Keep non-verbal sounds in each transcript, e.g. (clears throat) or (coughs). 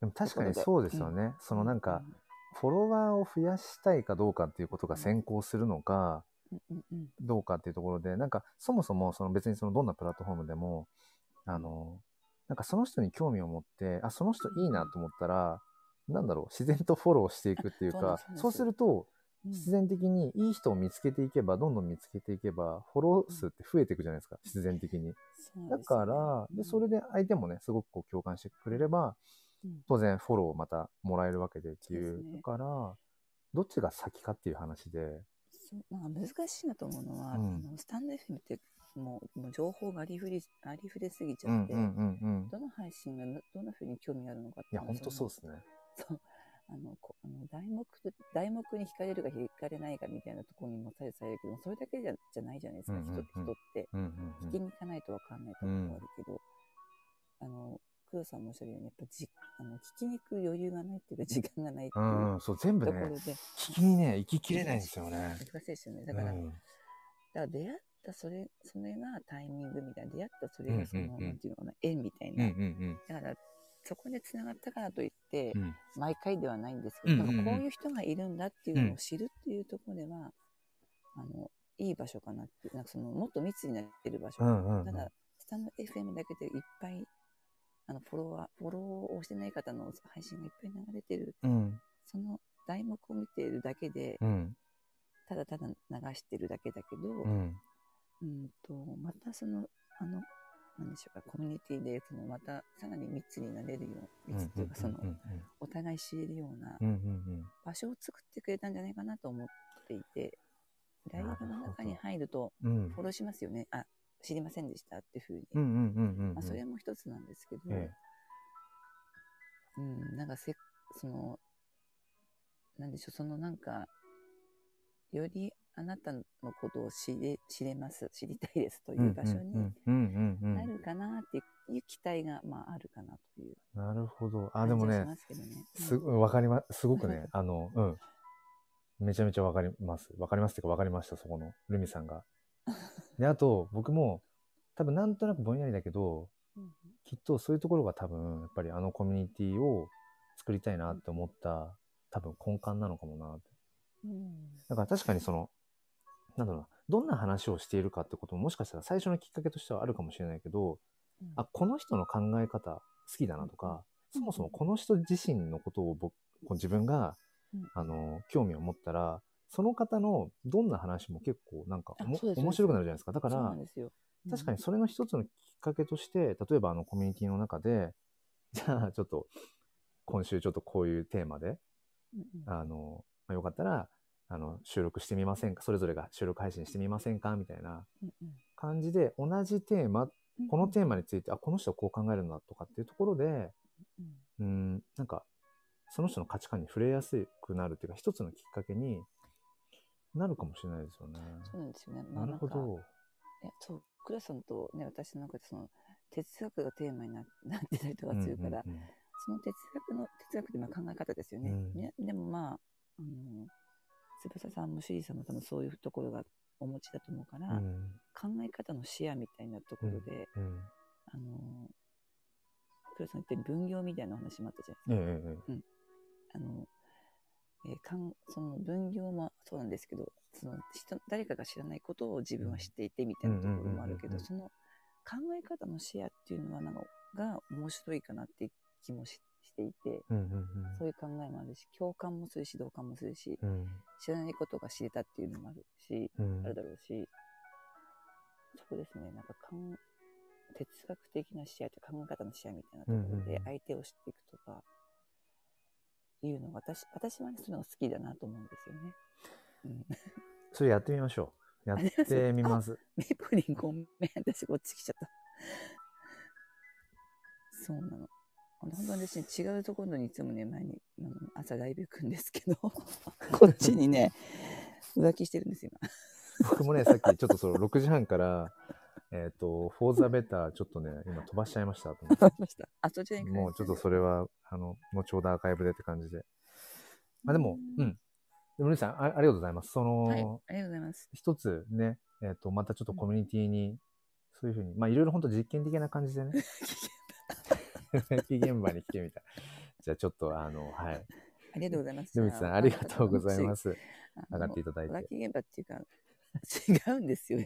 でも確かにそうですよね。そのなんか、フォロワーを増やしたいかどうかっていうことが先行するのか、うんうんうん。どうかっていうところで、なんかそもそもその別にそのどんなプラットフォームでも、あの、なんかその人に興味を持って、あ、その人いいなと思ったら、なんだろう、自然とフォローしていくっていうかそうすると、うん。必然的にいい人を見つけていけば、どんどん見つけていけば、フォロー数って増えていくじゃないですか、必然的に。だから、で、それで相手もね、すごくこう共感してくれれば、うん当然フォローをまたもらえるわけでっていう。そうね。だから、どっちが先かっていう話で、そうなんか難しいなと思うのは、うん。あのスタンド FM ってもうもう情報がありふれありふれすぎちゃって、うんうんうんうん。どの配信がなどんなふうに興味あるのかっていや、本当そううですね。そう (laughs) あのこあの題目と題目に惹かれるか惹かれないかみたいなところにも左右されるけどそれだけじゃじゃないじゃないですか、うんうんうん。人人って。うんうん聞きに行かないと分かんないところがあるけど、あの黒さんもおっしゃるようにやっぱじあの聞きに行く余裕がないっていうか時間がないってう。いうんうん、そう、全部ねところ、で、聞きにね、行ききれないんですよね。難しいですよね。だから、うん。だから出会ったそれそれがタイミングみたいな出会ったそれがその、うんうんうん。なんていうのかな縁みたいうんうな、ん。だからそこでつながったからといって、うん。うん毎回ではないんですけど、うんうんうんこういう人がいるんだっていうのを知るっていうところでは、あのいい場所かなってなんかそのもっと密になってる場所、うんうんうん。ただスタンド FM だけでいっぱいあのフォロワーフォローをしてない方の配信がいっぱい流れてる。うん。その題目を見ているだけで、うん。ただただ流してるだけだけど、うん。うんとまたそのあのなんでしょうかコミュニティでそのまたさらに密になれるよう密っていうかそのお互い知れるような場所を作ってくれたんじゃないかなと思っていてライブの中に入るとフォローしますよね。あ知りませんでしたっていうふうに、まあ、それも一つなんですけど、えうん、なんかせそのなんでしょうそのなんかよりあなたのことを知れ知れます知りたいですとえいう場所になるかなっていう期待が、まあ、あるかなという。なるほど。あでもねすごいわかりますすごくねあのうん。めちゃめちゃわかります。わかりますっていうかわかりましたそこのルミさんがであと僕も多分なんとなくぼんやりだけどうんきっとそういうところが多分やっぱりあのコミュニティを作りたいなって思った多分根幹なのかもなって。うん。だから確かにそのなんだろうなどんな話をしているかってことももしかしたら最初のきっかけとしてはあるかもしれないけどうん。あこの人の考え方好きだなとかそもそもこの人自身のことを僕自分がうん。あの興味を持ったらその方のどんな話も結構なんか面白くなるじゃないですか。だから。確かにそれの一つのきっかけとして例えばあのコミュニティの中で (laughs) じゃあちょっと今週ちょっとこういうテーマでうんうん。あの、まあ、よかったらあの収録してみませんか？それぞれが収録配信してみませんか？みたいな感じで同じテーマうんこのテーマについてあこの人はこう考えるんだとかっていうところでうん。うんなんかその人の価値観に触れやすくなるっていうか一つのきっかけになるかもしれないですよね。そうなんですよね。まあなるほど。いやそう、クラさんとね、私の中でその哲学がテーマにな (laughs) なってたりとかするから、うんうんうんその哲学の、哲学ってまあ考え方ですよね。うんねでもまあ、あの、翼さんもシュリーさんも多分そういうところがお持ちだと思うから、うん考え方の視野みたいなところで、うんあの、クラさん言ってる分業みたいな話もあったじゃないですか。ええええあの、えーかんその分業もそうなんですけどその人誰かが知らないことを自分は知っていてみたいなところもあるけうんうんうんうんうん。どその考え方のシェアっていうのはなんかが面白いかなって気もししていてうんうんそういう考えもあるし共感もするし同感もするしうん。うん知らないことが知れたっていうのもあるしうん。あるだろうしそうですね。なんかかん哲学的な視野と考え方の視野みたいなところうんうんうん。で相手を知っていくとかいうのが私私はねそういうのが好きだなと思うんですよね。うん、それやってみましょう。やって (laughs) みます。メプリンごめん私こっち来ちゃった。そうなの。本当に私ね違うところにいつもね前に朝ライブ行くんですけど (laughs) こっちにね浮気してるんですよ今。僕もね、さっきちょっとその6時半から、えっ、と、フォーザベターちょっとね、今飛ばしちゃいましたと思って。ました。あそちらに行くもうちょっとそれは、あの、後ほどアーカイブでって感じで。まあでも、うん。でも、ルイさんあ、ありがとうございます。その、はい、ありがとうございます。一つね、えっ、と、またちょっとコミュニティに、そういうふうに、まあいろいろ本当実験的な感じでね、(laughs) 現場に来てみた。じゃあちょっとあの、はい。ありがとうございます。。ルミさん、ありがとうございますす。上がっていただいて現場っていうか、違うんですよ、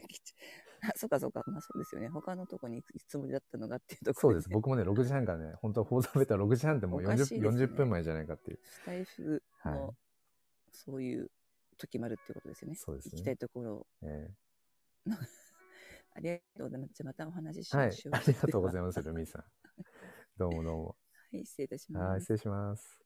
あ、そうかそうか。まあそうですよね。他のとこに行くつもりだったのがっていうところそうです。僕もね、6時半からね、本当は放送ベタ6時半ってもうおかしいです 40, ね40分前じゃないかっていう。スタイフの、はいそういう時もあるってことですよね。そうですね行きたいところを。え (laughs) ありがとうございます。じゃあまたお話ししーはいましょう。。ありがとうございまます、ルミさん。どうもどうも。す。はい、失礼いたしはい、ます。失礼します。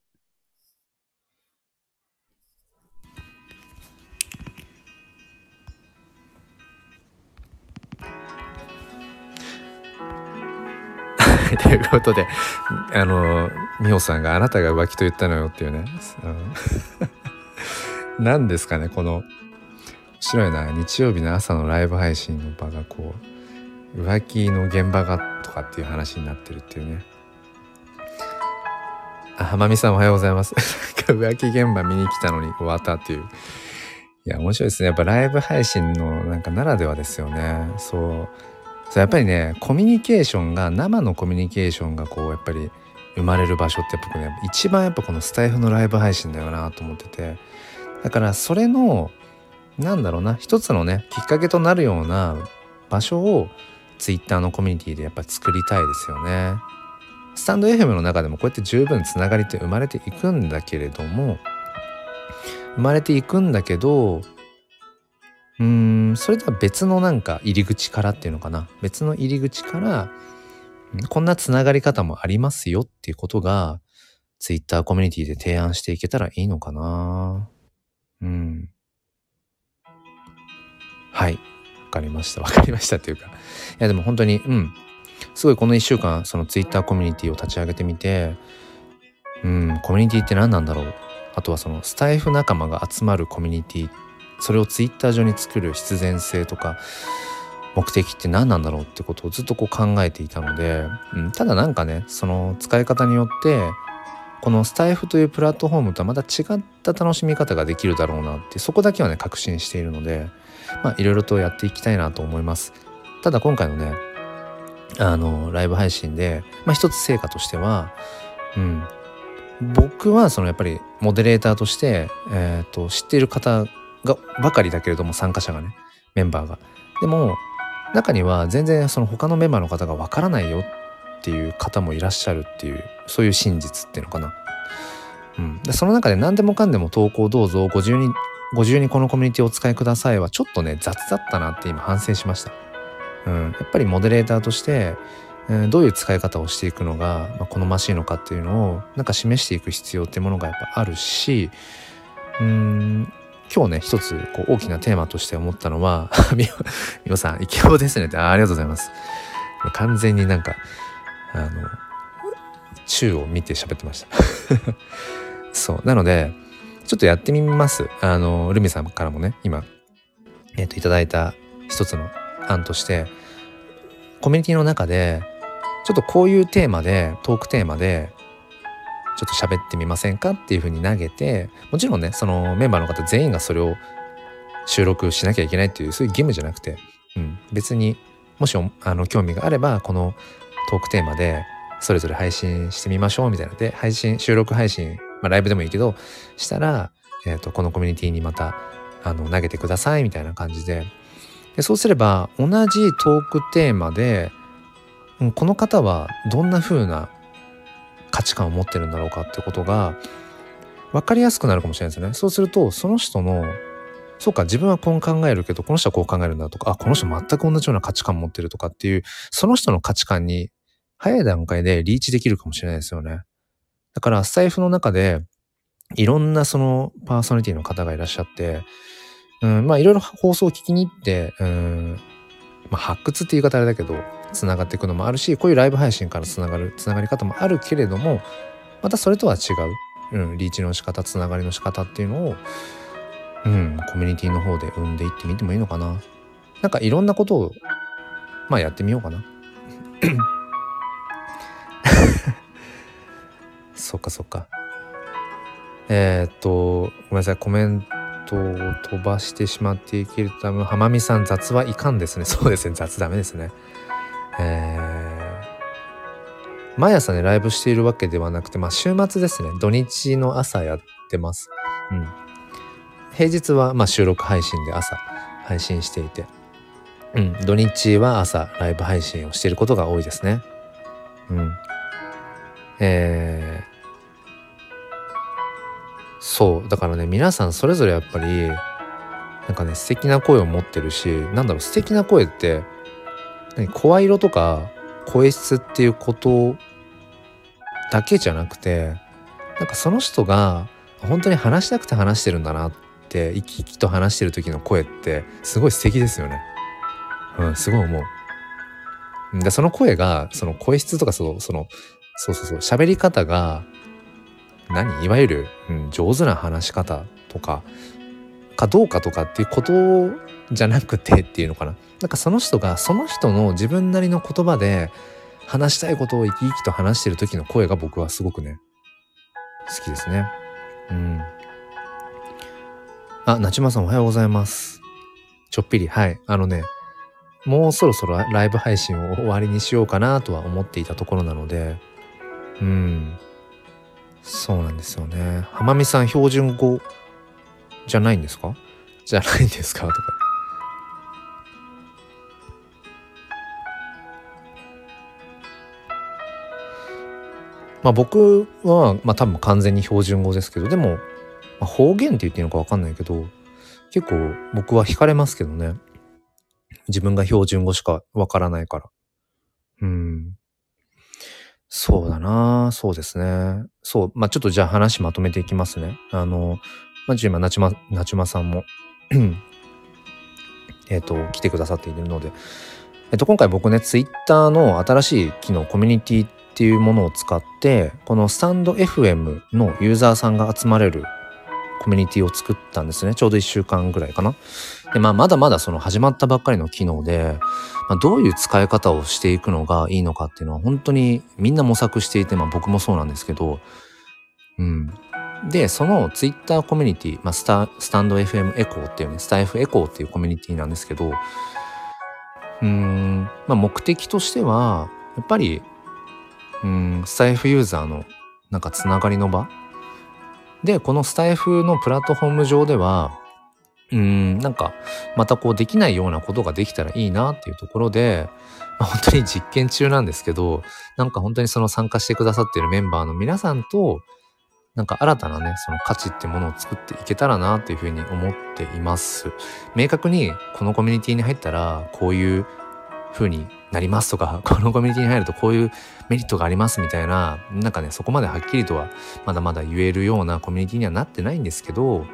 (laughs) ということで、あの、美穂さんがあなたが浮気と言ったのよっていうね。(laughs) 何ですかね、この、白いな、日曜日の朝のライブ配信の場がこう、浮気の現場がとかっていう話になってるっていうね。あ、浜美さんおはようございます。(laughs) なんか浮気現場見に来たのに終わったっていう。いや、面白いですね。やっぱライブ配信のなんかならではですよね。そう。やっぱりね、コミュニケーションが、生のコミュニケーションがこう、やっぱり生まれる場所って僕ね、一番やっぱこのスタイフのライブ配信だよなと思ってて。だからそれの、なんだろうな、一つのね、きっかけとなるような場所をツイッターのコミュニティでやっぱ作りたいですよね。スタンド FM の中でもこうやって十分つながりって生まれていくんだけれども生まれていくんだけどうんそれとは別のなんか入り口からっていうのかな。別の入り口からこんなつながり方もありますよっていうことがツイッターコミュニティで提案していけたらいいのかな。うん。はい。わかりました。わかりましたっていうか。いやでも本当にうん。すごいこの1週間そのツイッターコミュニティを立ち上げてみてうんコミュニティって何なんだろう。あとはそのスタイフ仲間が集まるコミュニティっそれをツイッター上に作る必然性とか目的って何なんだろうってことをずっとこう考えていたので、うん、ただなんかねその使い方によってこのスタイフというプラットフォームとはまた違った楽しみ方ができるだろうなってそこだけはね確信しているのでいろいろとやっていきたいなと思います。ただ今回のねあのライブ配信で、まあ、一つ成果としては、うん、僕はそのやっぱりモデレーターとして、えー、と知っている方がばかりだけれども参加者がねメンバーが。でも中には全然その他のメンバーの方がわからないよっていう方もいらっしゃるっていうそういう真実っていうのかな。うん、でその中で何でもかんでも投稿どうぞご自由にご自由にこのコミュニティをお使いくださいはちょっとね雑だったなって今反省しました。うん、やっぱりモデレーターとして、えどういう使い方をしていくのが、ま、好ましいのかっていうのをなんか示していく必要ってものがやっぱあるしうん今日ね一つこう大きなテーマとして思ったのは (laughs) みおさんイケボですねって。ありがとうございます。完全になんかあの宙を見て喋ってました。(laughs) そう。なのでちょっとやってみます。あのルミさんからもね今えっ、といただいた一つの案としてコミュニティの中でちょっとこういうテーマでトークテーマでちょっと喋ってみませんかっていうふうに投げてもちろんねそのメンバーの方全員がそれを収録しなきゃいけないっていうそういう義務じゃなくて、うん、別にもしあの興味があればこのトークテーマでそれぞれ配信してみましょうみたいなで配信収録配信、まあ、ライブでもいいけどしたら、えー、とこのコミュニティにまたあの投げてくださいみたいな感じで。でそうすれば同じトークテーマで、うんこの方はどんな風な価値観を持ってるんだろうかってことが分かりやすくなるかもしれないですね。そうするとその人のそうか自分はこう考えるけどこの人はこう考えるんだとかあこの人全く同じような価値観持ってるとかっていうその人の価値観に早い段階でリーチできるかもしれないですよね。だからスタイフの中でいろんなそのパーソナリティの方がいらっしゃってうん、まあいろいろ放送を聞きに行って、うん、まあ発掘って言い方あれだけど、つながっていくのもあるし、こういうライブ配信からつながる、つながり方もあるけれども、またそれとは違う、うん、リーチの仕方、つながりの仕方っていうのを、うん、コミュニティの方で生んでいってみてもいいのかな。なんかいろんなことを、まあやってみようかな。(laughs) そっかそっか。えー、っと、ごめんなさい、コメントを飛ばしてしまっていけるため、浜美さん雑はいかんですね。(laughs) そうですね、雑ダメですね。え毎朝ね、ライブしているわけではなくて、まあ週末ですね。土日の朝やってます。うん。平日はまあ収録配信で朝配信していて、うん。土日は朝ライブ配信をしていることが多いですね。うん。えー、そう。だからね、皆さんそれぞれやっぱり、なんかね、素敵な声を持ってるし、なんだろう、素敵な声って、声色とか声質っていうことだけじゃなくてなんかその人が本当に話したくて話してるんだなって生き生きと話してる時の声ってすごい素敵ですよね。うん、すごい思う。でその声がその声質とかそのそのそうそうそう喋り方が何？いわゆる、うん、上手な話し方とかかどうかとかっていうことじゃなくてっていうのかな。なんかその人がその人の自分なりの言葉で話したいことを生き生きと話してる時の声が僕はすごくね好きですね。うん。あなちまさんおはようございます。ちょっぴり。はい。あのねもうそろそろライブ配信を終わりにしようかなとは思っていたところなのでうん。そうなんですよね浜美さん標準語じゃないんですか？じゃないんですか？とか。まあ僕は、まあ多分完全に標準語ですけど、でも、まあ、方言って言っていいのかわかんないけど、結構僕は惹かれますけどね。自分が標準語しかわからないから。うん。そうだなそうですね。そう。まあちょっとじゃあ話まとめていきますね。あの、まあ、今、なちま、なちまさんも (clears throat) えっと、来てくださっているので、えっと、今回僕ね、ツイッターの新しい機能、コミュニティっていうものを使って、このスタンド FM のユーザーさんが集まれるコミュニティを作ったんですね。ちょうど1週間ぐらいかな。で、まあ、まだまだその始まったばっかりの機能で、まあ、どういう使い方をしていくのがいいのかっていうのは本当にみんな模索していて、まあ僕もそうなんですけど、うん。で、そのツイッターコミュニティ、まあ、スタスタンド FM エコーっていうね、スタイフエコーっていうコミュニティなんですけど、うん、まあ、目的としては、やっぱり、うん、スタイフユーザーのなんかつながりの場で、このスタイフのプラットフォーム上では、うん、なんか、またこうできないようなことができたらいいなっていうところで、本当に実験中なんですけど、なんか本当にその参加してくださっているメンバーの皆さんと、なんか新たなね、その価値ってものを作っていけたらなっていうふうに思っています。明確にこのコミュニティに入ったらこういう風になりますとか、(laughs) このコミュニティに入るとこういうメリットがありますみたいな、なんかね、そこまではっきりとはまだまだ言えるようなコミュニティにはなってないんですけど、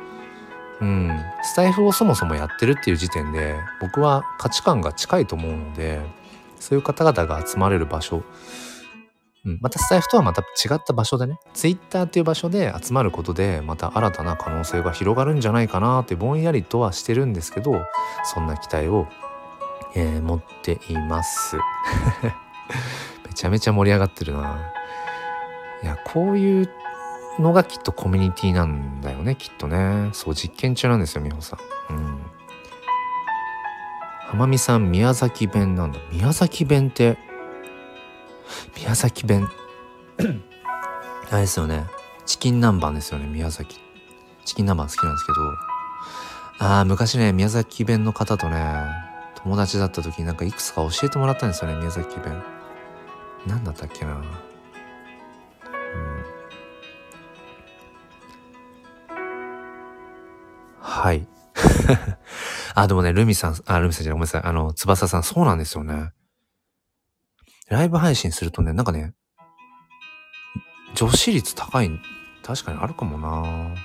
うん、スタイフをそもそもやってるっていう時点で僕は価値観が近いと思うので、そういう方々が集まれる場所うん、またスタイフとはまた違った場所でね、ツイッターっていう場所で集まることで、また新たな可能性が広がるんじゃないかなってぼんやりとはしてるんですけど、そんな期待を、えー、持っています。(laughs) めちゃめちゃ盛り上がってるな。いや、こういうのがきっとコミュニティなんだよね、きっとね。そう、実験中なんですよ、美穂さん。うん。浜美さん、宮崎弁なんだ。宮崎弁って、宮崎弁 (coughs) あれですよねチキン南蛮ですよね宮崎チキン南蛮好きなんですけどああ昔ね宮崎弁の方とね友達だった時になんかいくつか教えてもらったんですよね宮崎弁何だったっけなうんはい (laughs) あ、でもね、ルミさん、あ、ルミさんじゃない、ごめんなさい。あの、翼さん、そうなんですよね。ライブ配信するとね、なんかね、女子率高い、確かにあるかもな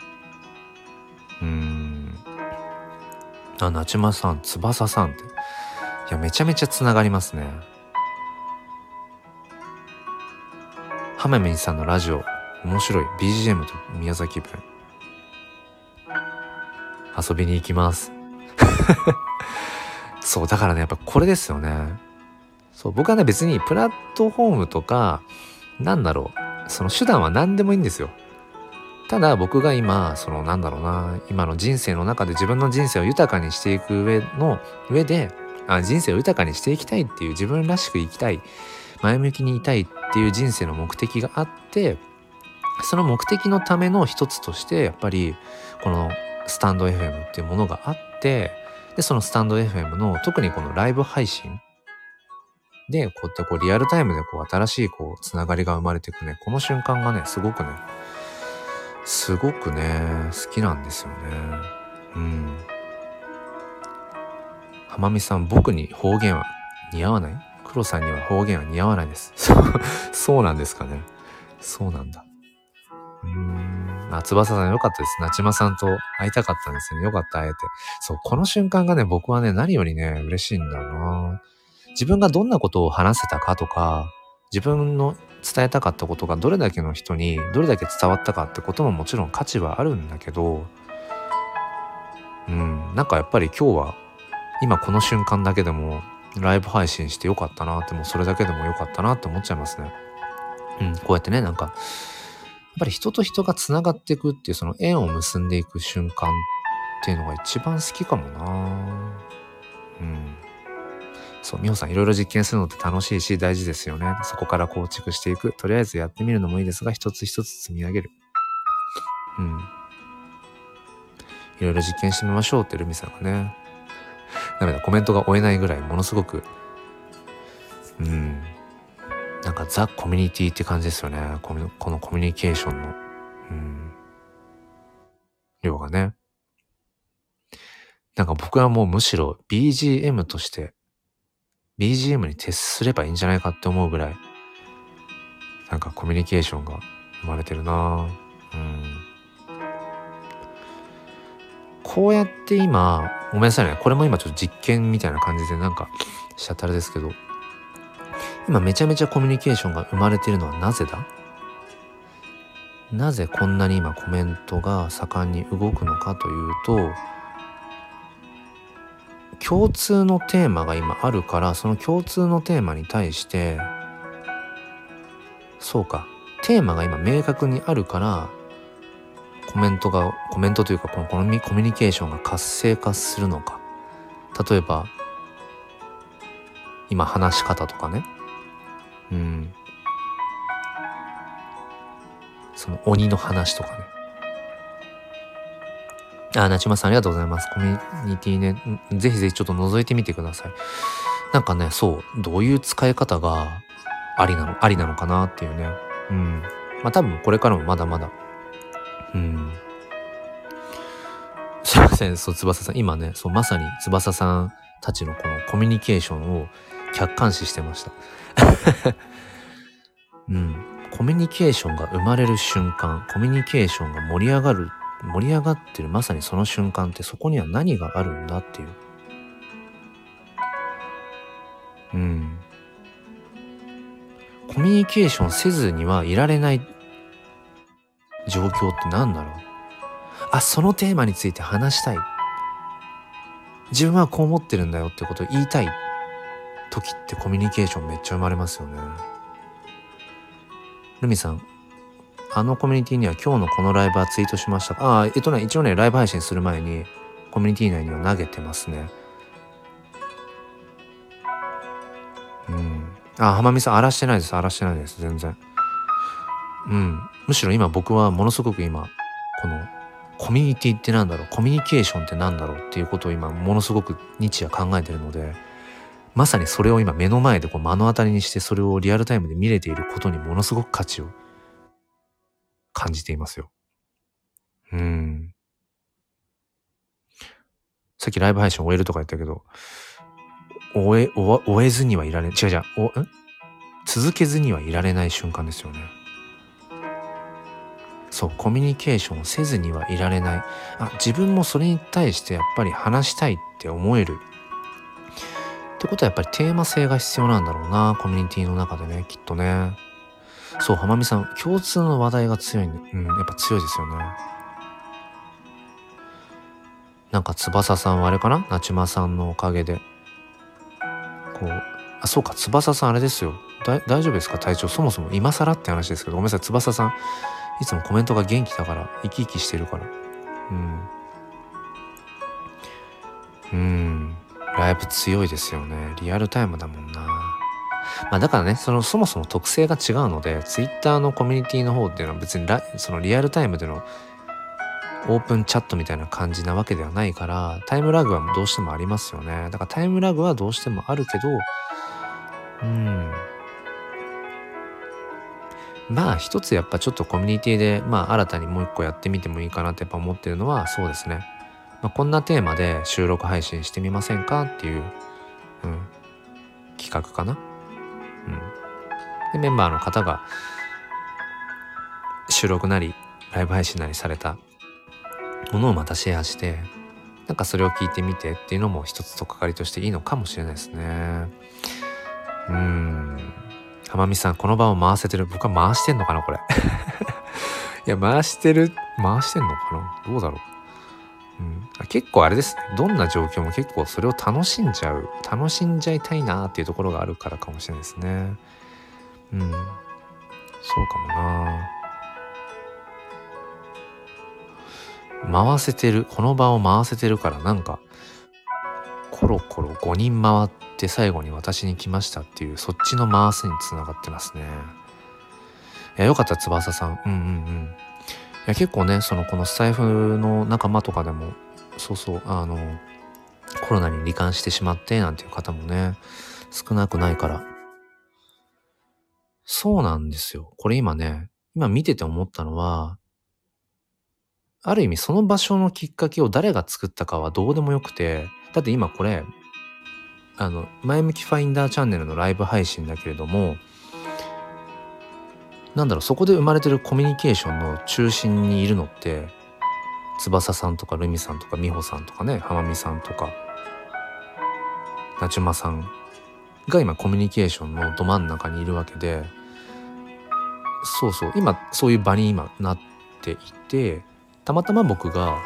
うん。あ、なちまさん、翼さんって。いや、めちゃめちゃ繋がりますね。ハメメンさんのラジオ、面白い。BGM と宮崎弁。遊びに行きます。(laughs) そう、だからね、やっぱこれですよね。そう、僕はね、別にプラットフォームとか、なんだろう、その手段は何でもいいんですよ。ただ僕が今、そのなんだろうな、今の人生の中で自分の人生を豊かにしていく上の、上で、あ人生を豊かにしていきたいっていう自分らしく生きたい、前向きにいたいっていう人生の目的があってその目的のための一つとしてやっぱりこのスタンド FM っていうものがあってでそのスタンド FM の特にこのライブ配信でこうやってこうリアルタイムでこう新しいこうつながりが生まれていくねこの瞬間がねすごくねすごくね好きなんですよね。うん。浜美さん僕に方言は似合わない？黒さんには方言は似合わないです (laughs) そうなんですかねそうなんだうーん。あ、翼さんよかったです。なちまさんと会いたかったんですよね。よかった、会えて。そう、この瞬間がね、僕はね、何よりね、嬉しいんだよな。自分がどんなことを話せたかとか、自分の伝えたかったことがどれだけの人にどれだけ伝わったかってことももちろん価値はあるんだけど、うん、なんかやっぱり今日は今この瞬間だけでもライブ配信してよかったなってもうそれだけでもよかったなって思っちゃいますね。うん、こうやってね、なんかやっぱり人と人がつながっていくっていうその縁を結んでいく瞬間っていうのが一番好きかもなうん。そう、美穂さんいろいろ実験するのって楽しいし大事ですよね。そこから構築していく。とりあえずやってみるのもいいですが、一つ一つ積み上げる。うん。いろいろ実験してみましょうってルミさんがね。ダメだ、コメントが追えないぐらいものすごく、うん。なんかザ・コミュニティって感じですよね。このこのコミュニケーションの、うん、量がね。なんか僕はもうむしろ BGM として BGM に徹すればいいんじゃないかって思うぐらいなんかコミュニケーションが生まれてるなうこうやって今、ごめんなさいね。これも今ちょっと実験みたいな感じでなんかしちゃったあれですけど、今めちゃめちゃコミュニケーションが生まれているのはなぜだ？なぜこんなに今コメントが盛んに動くのかというと共通のテーマが今あるからその共通のテーマに対してそうか。テーマが今明確にあるからコメントがコメントというかこのコミュニケーションが活性化するのか例えば今話し方とかねうんその鬼の話とかねあ、なちまさんありがとうございます。コミュニティね、ぜひぜひちょっと覗いてみてください。なんかね、そう、どういう使い方がありなの、ありなのかなっていうね。うん。まあ多分これからもまだまだ。うん。すいません、そう、翼さん。今ね、そう、まさに翼さんたちのこのコミュニケーションを客観視してました。(laughs) うん。コミュニケーションが生まれる瞬間、コミュニケーションが盛り上がる、盛り上がってるまさにその瞬間ってそこには何があるんだっていう。うん。コミュニケーションせずにはいられない状況って何だろうあ、そのテーマについて話したい。自分はこう思ってるんだよってことを言いたい時ってコミュニケーションめっちゃ生まれますよね。ルミさん、あのコミュニティには今日のこのライブはツイートしましたああ、えっとね、一応ね、ライブ配信する前にコミュニティ内には投げてますね。うん。あ、浜美さん、荒らしてないです。荒らしてないです。全然。うん。むしろ今僕はものすごく今、このコミュニティってなんだろう？コミュニケーションってなんだろうっていうことを今ものすごく日夜考えてるのでまさにそれを今目の前でこう目の当たりにしてそれをリアルタイムで見れていることにものすごく価値を感じていますよ。うん。さっきライブ配信終えるとか言ったけど、終え、終えずにはいられ、違う違う、お、ん？続けずにはいられない瞬間ですよね。そう、コミュニケーションをせずにはいられない。あ、自分もそれに対してやっぱり話したいって思えるってことはやっぱりテーマ性が必要なんだろうな、コミュニティの中でね、きっとね。そう、浜美さん、共通の話題が強いんで、うん、やっぱ強いですよね。なんか翼さんはあれかな？なちまさんのおかげで。こう、あ、そうか、翼さんあれですよ。大丈夫ですか？体調。そもそも今更って話ですけど、ごめんなさい、翼さん。いつもコメントが元気だから、生き生きしてるから。うん。うん。ライブ強いですよね。リアルタイムだもんな。まあだからね、そのそもそも特性が違うので、ツイッターのコミュニティの方っていうのは別にラそのリアルタイムでのオープンチャットみたいな感じなわけではないから、タイムラグはどうしてもありますよね。だからタイムラグはどうしてもあるけど、うん。まあ一つやっぱちょっとコミュニティで、まあ新たにもう一個やってみてもいいかなってやっぱ思ってるのはそうですね。まあ、こんなテーマで収録配信してみませんかっていう、うん、企画かな。うん。で、メンバーの方が収録なりライブ配信なりされたものをまたシェアして、なんかそれを聞いてみてっていうのも一つとっかかりとしていいのかもしれないですね。うん。浜美さん、この場を回せてる。僕は回してんのかなこれ。(laughs) いや、回してる、回してんのかな？どうだろう？うん、結構あれです。どんな状況も結構それを楽しんじゃう。楽しんじゃいたいなっていうところがあるからかもしれないですね。うん。そうかもな。回せてる。この場を回せてるからなんか、コロコロ5人回って最後に私に来ましたっていうそっちの回すにつながってますね。いやよかった翼さん。うんうんうん。いや結構ねそのこのスタイフの仲間とかでもそうそうあのコロナに罹患してしまってなんていう方もね少なくないからそうなんですよ。これ今ね今見てて思ったのはある意味その場所のきっかけを誰が作ったかはどうでもよくてだって今これあの前向きファインダーチャンネルのライブ配信だけれどもなんだろうそこで生まれてるコミュニケーションの中心にいるのって翼さんとかルミさんとか美穂さんとかね浜美さんとかなちまさんが今コミュニケーションのど真ん中にいるわけでそうそう今そういう場に今なっていてたまたま僕が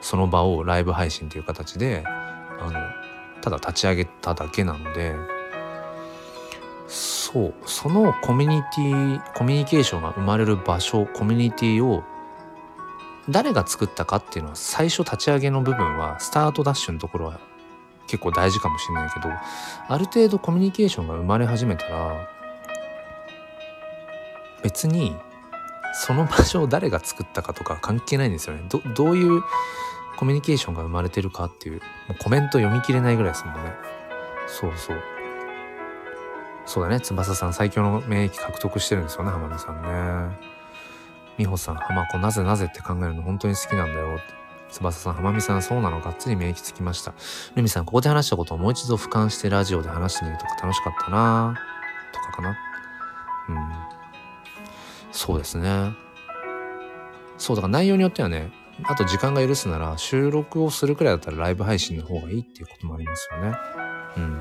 その場をライブ配信という形であのただ立ち上げただけなのでそうそのコミュニティコミュニケーションが生まれる場所コミュニティを誰が作ったかっていうのは最初立ち上げの部分はスタートダッシュのところは結構大事かもしれないけどある程度コミュニケーションが生まれ始めたら別にその場所を誰が作ったかとか関係ないんですよね。どどういうコミュニケーションが生まれてるかっていう、もうコメント読み切れないぐらいですもんね。そうそう。そうだね、翼さん最強の免疫獲得してるんですよね、浜美さんね。美穂さん、浜子なぜなぜって考えるの本当に好きなんだよ。翼さん、浜美さん、そうなのがっつり免疫つきました。ルミさん、ここで話したことをもう一度俯瞰してラジオで話してみるとか楽しかったなとかかな。うん。そうですね。そう、だから内容によってはね、あと時間が許すなら収録をするくらいだったらライブ配信の方がいいっていうこともありますよね。うん。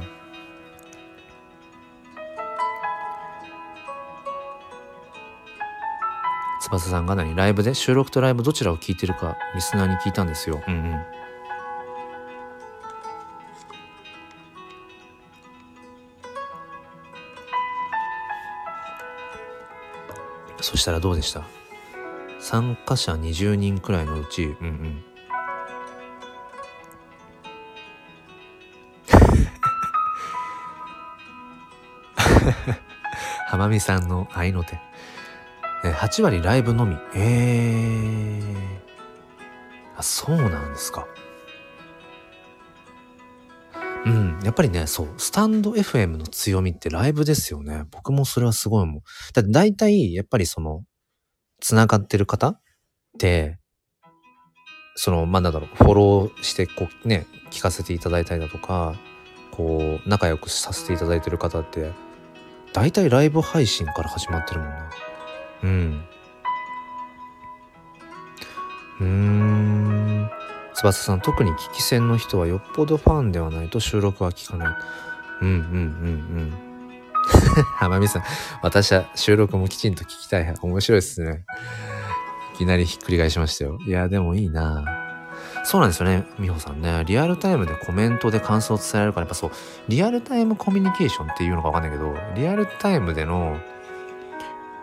翼さんが何ライブで収録とライブどちらを聞いてるかリスナーに聞いたんですよ。うんうん。そしたらどうでした？参加者20人くらいのうち、うんうん。浜美さんの愛の手。8割ライブのみ。えー。あ、そうなんですか。うん。やっぱりね、そう。スタンド FM の強みってライブですよね。僕もそれはすごい思う。だって大体、やっぱりその、つながってる方って、その、まあ、なんだろう、フォローして、こう、ね、聞かせていただいたりだとか、こう、仲良くさせていただいてる方って、大体ライブ配信から始まってるもんな。うん。うーん。翼さん、特に聞き戦の人はよっぽどファンではないと収録は聞かない。うんうんうんうん。(laughs) 浜美さん、私は収録もきちんと聞きたい。面白いですね。いきなりひっくり返しましたよ。いや、でもいいなそうなんですよね、美穂さんね。リアルタイムでコメントで感想を伝えられるから、やっぱそう、リアルタイムコミュニケーションっていうのかわかんないけど、リアルタイムでの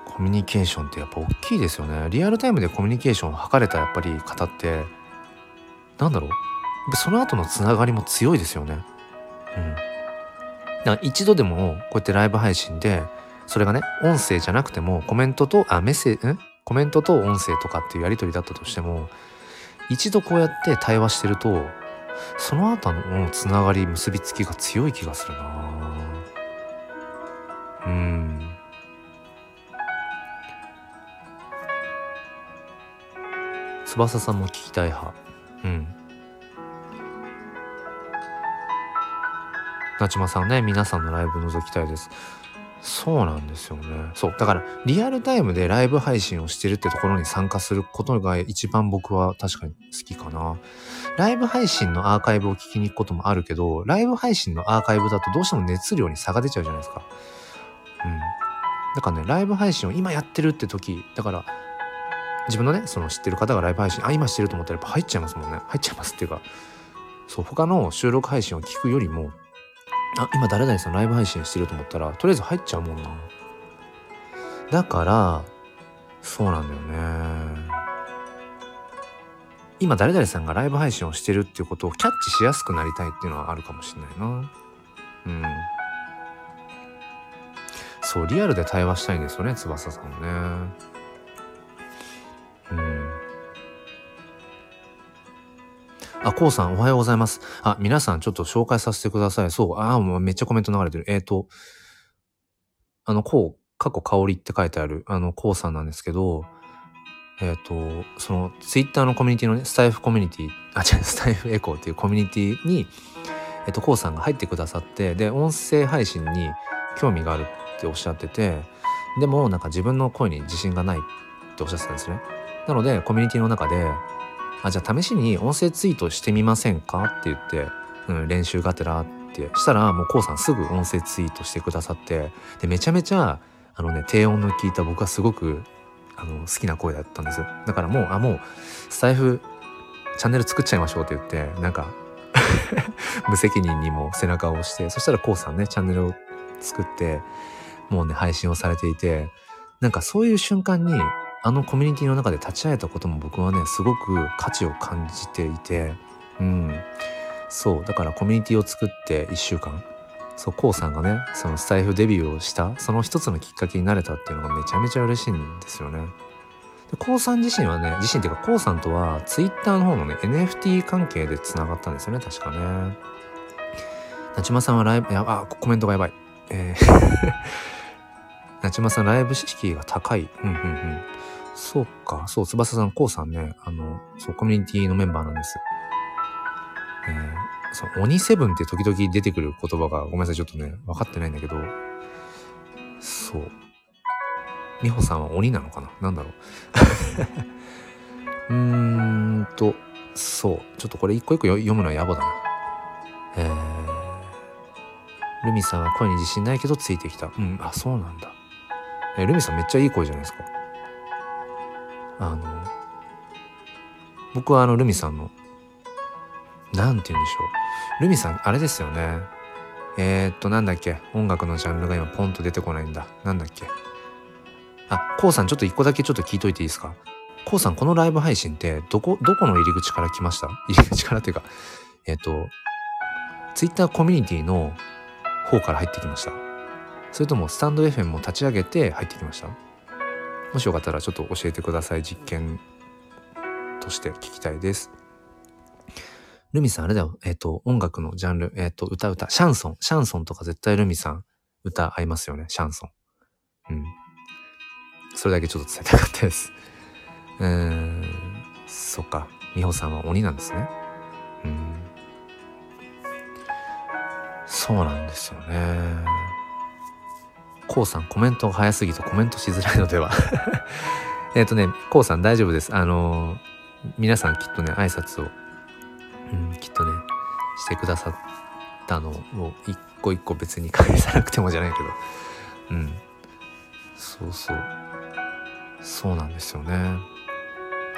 コミュニケーションってやっぱ大きいですよね。リアルタイムでコミュニケーションを図れたやっぱり方って、なんだろうその後のつながりも強いですよね。うん。だから一度でもこうやってライブ配信でそれがね音声じゃなくてもコメントとあメッセージん？コメントと音声とかっていうやり取りだったとしても一度こうやって対話してるとその後のつながり結びつきが強い気がするな。うん。翼さんも聞きたい派。うん。なちまさんね皆さんのライブ覗きたいです。そうなんですよね。そう。だからリアルタイムでライブ配信をしてるってところに参加することが一番僕は確かに好きかな。ライブ配信のアーカイブを聞きに行くこともあるけどライブ配信のアーカイブだとどうしても熱量に差が出ちゃうじゃないですか。うん。だからねライブ配信を今やってるって時だから自分のねその知ってる方がライブ配信あ今してると思ったらやっぱ入っちゃいますもんね。入っちゃいますっていうかそう他の収録配信を聞くよりもあ今誰々さんライブ配信してると思ったらとりあえず入っちゃうもんな。だからそうなんだよね。今誰々さんがライブ配信をしてるっていうことをキャッチしやすくなりたいっていうのはあるかもしれないな。うん。そうリアルで対話したいんですよね翼さんね。うん。あ、こうさん、おはようございます。あ、皆さん、ちょっと紹介させてください。そう、あ、もうめっちゃコメント流れてる。えっ、ー、と、あの、こう、過去香りって書いてある、あの、こうさんなんですけど、えっ、ー、と、その、ツイッターのコミュニティのね、スタイフコミュニティ、あ、違う、スタイフエコーっていうコミュニティに、えっ、ー、と、こうさんが入ってくださって、で、音声配信に興味があるっておっしゃってて、でも、なんか自分の声に自信がないっておっしゃってたんですね。なので、コミュニティの中で、あじゃあ試しに音声ツイートしてみませんか？って言って、うん、練習がてらって。したらもう k o さんすぐ音声ツイートしてくださって。でめちゃめちゃあのね低音の効いた僕はすごくあの好きな声だったんですよ。だからもうあもうスタイフチャンネル作っちゃいましょうって言ってなんか (laughs) 無責任にも背中を押してそしたら k o さんねチャンネルを作ってもうね配信をされていてなんかそういう瞬間にあのコミュニティの中で立ち会えたことも僕はねすごく価値を感じていてうんそうだからコミュニティを作って1週間そう k o さんがねそのスタイフデビューをしたその一つのきっかけになれたっていうのがめちゃめちゃ嬉しいんですよね。で k o さん自身はね自身っていうか k o さんとは Twitter の方のね NFT 関係でつながったんですよね確かね。なちまさんはライブやあコメントがやばい。えー (laughs) なちまさんライブ敷居が高い。うんうんうん。そうか。そう、翼さん、こうさんね、あの、そう、コミュニティのメンバーなんです。えー、そう、鬼セブンって時々出てくる言葉が、ごめんなさい、ちょっとね、分かってないんだけど、そう。美穂さんは鬼なのかな？なんだろう？(laughs) うーんと、そう。ちょっとこれ一個一個読むのは野暮だな。えー、ルミさんは声に自信ないけどついてきた。うん、あ、そうなんだ。えー、ルミさんめっちゃいい声じゃないですか。あの僕はあのルミさんの何て言うんでしょう。ルミさんあれですよね。えー、っとなんだっけ。音楽のジャンルが今ポンと出てこないんだ。なんだっけ。あこうさんちょっと一個だけちょっと聞いといていいですか。こうさんこのライブ配信ってどこどこの入り口から来ました？(laughs) 入り口からっていうかえー、っとツイッターコミュニティの方から入ってきました。それともスタンド FM も立ち上げて入ってきました？もしよかったらちょっと教えてください。実験として聞きたいです。ルミさんあれだよ。えっ、ー、と音楽のジャンル。えっ、ー、と歌歌。シャンソン。シャンソンとか絶対ルミさん歌合いますよね。シャンソン。うん。それだけちょっと伝えたかったです。うーんそっか。美穂さんは鬼なんですね。うん。そうなんですよね。こうさんコメントが早すぎてコメントしづらいのでは。(laughs) えっとねこうさん大丈夫です。あの皆さんきっとね挨拶を、うん、きっとねしてくださったのを一個一個別に返さなくてもじゃないけど。うん。そうそう。そうなんですよね。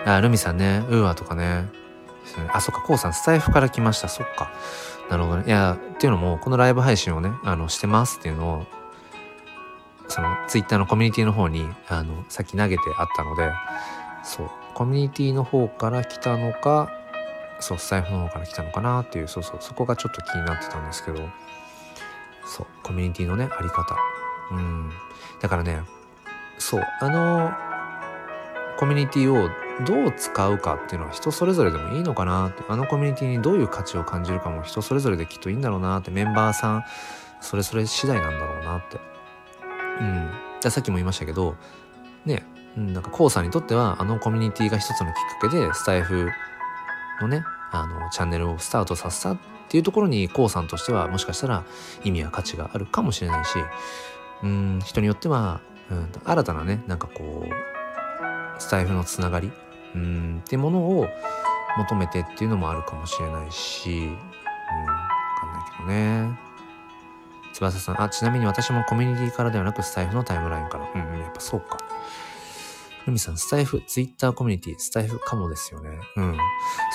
あルミさんねウーアとかね。あそっかこうさんスタイフから来ました。そっか。なるほどね。いやっていうのもこのライブ配信をねあのしてますっていうのをそのツイッターのコミュニティの方にあのさっき投げてあったのでそうコミュニティの方から来たのかそうスタイフの方から来たのかなっていうそうそうそこがちょっと気になってたんですけどそうコミュニティのねあり方。うん。だからねそうあのコミュニティをどう使うかっていうのは人それぞれでもいいのかなってあのコミュニティにどういう価値を感じるかも人それぞれできっといいんだろうなってメンバーさんそれぞれ次第なんだろうなってうんさっきも言いましたけどねなんか k o さんにとってはあのコミュニティが一つのきっかけでスタイフのねあのチャンネルをスタートさせたっていうところに k o さんとしてはもしかしたら意味や価値があるかもしれないしうん人によっては、うん、新たなねなんかこうスタイフのつながりうんってものを求めてっていうのもあるかもしれないし、うん、わかんないけどね。翼さん、あ、ちなみに私もコミュニティからではなくスタイフのタイムラインから。うん、うん、やっぱそうか。ルミさん、スタイフ、ツイッターコミュニティ、スタイフかもですよね。うん。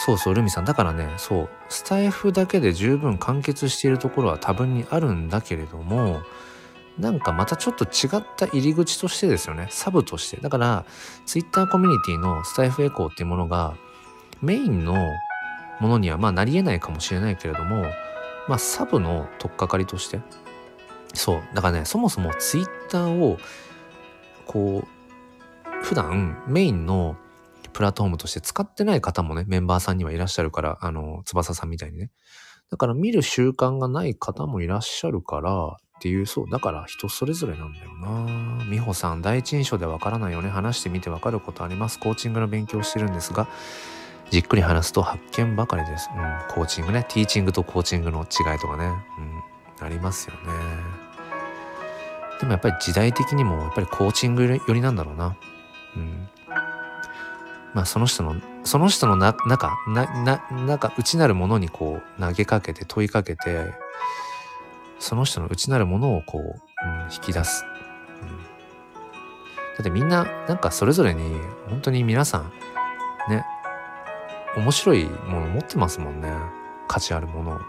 そうそう、ルミさん。だからね、そう、スタイフだけで十分完結しているところは多分にあるんだけれども、なんかまたちょっと違った入り口としてですよね。サブとして。だから、ツイッターコミュニティのスタイフエコーっていうものが、メインのものにはまあなり得ないかもしれないけれども、まあサブの取っかかりとして。そう。だからね、そもそもツイッターを、こう、普段メインのプラットフォームとして使ってない方もね、メンバーさんにはいらっしゃるから、あの、翼さんみたいにね。だから見る習慣がない方もいらっしゃるから、っていう、そう、だから人それぞれなんだよな。美穂さん、第一印象でわからないよね。話してみてわかることあります。コーチングの勉強してるんですが、じっくり話すと発見ばかりです。うん、コーチングね。ティーチングとコーチングの違いとかね。うん、ありますよね。でもやっぱり時代的にもやっぱりコーチング寄りなんだろうな。うん。まあその人の、その人のな、中、な、な、なんか内なるものにこう投げかけて問いかけて、その人の内なるものをこう、うん、引き出す、うん。だってみんななんかそれぞれに本当に皆さんね、面白いもの持ってますもんね。価値あるものを。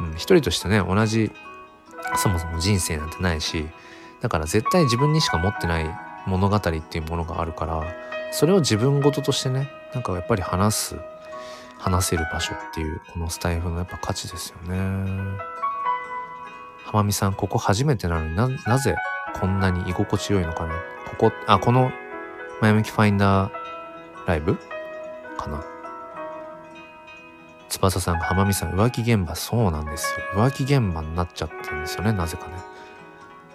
うん、一人としてね、同じそもそも人生なんてないし、だから絶対自分にしか持ってない物語っていうものがあるから、それを自分事としてね、なんかやっぱり話す、話せる場所っていう、このスタイフのやっぱ価値ですよね。浜美さん、ここ初めてなのにな、なぜこんなに居心地よいのかなここ、あ、この、前向きファインダーライブかな翼さんが浜美さん、浮気現場、そうなんですよ。浮気現場になっちゃったんですよね、なぜかね。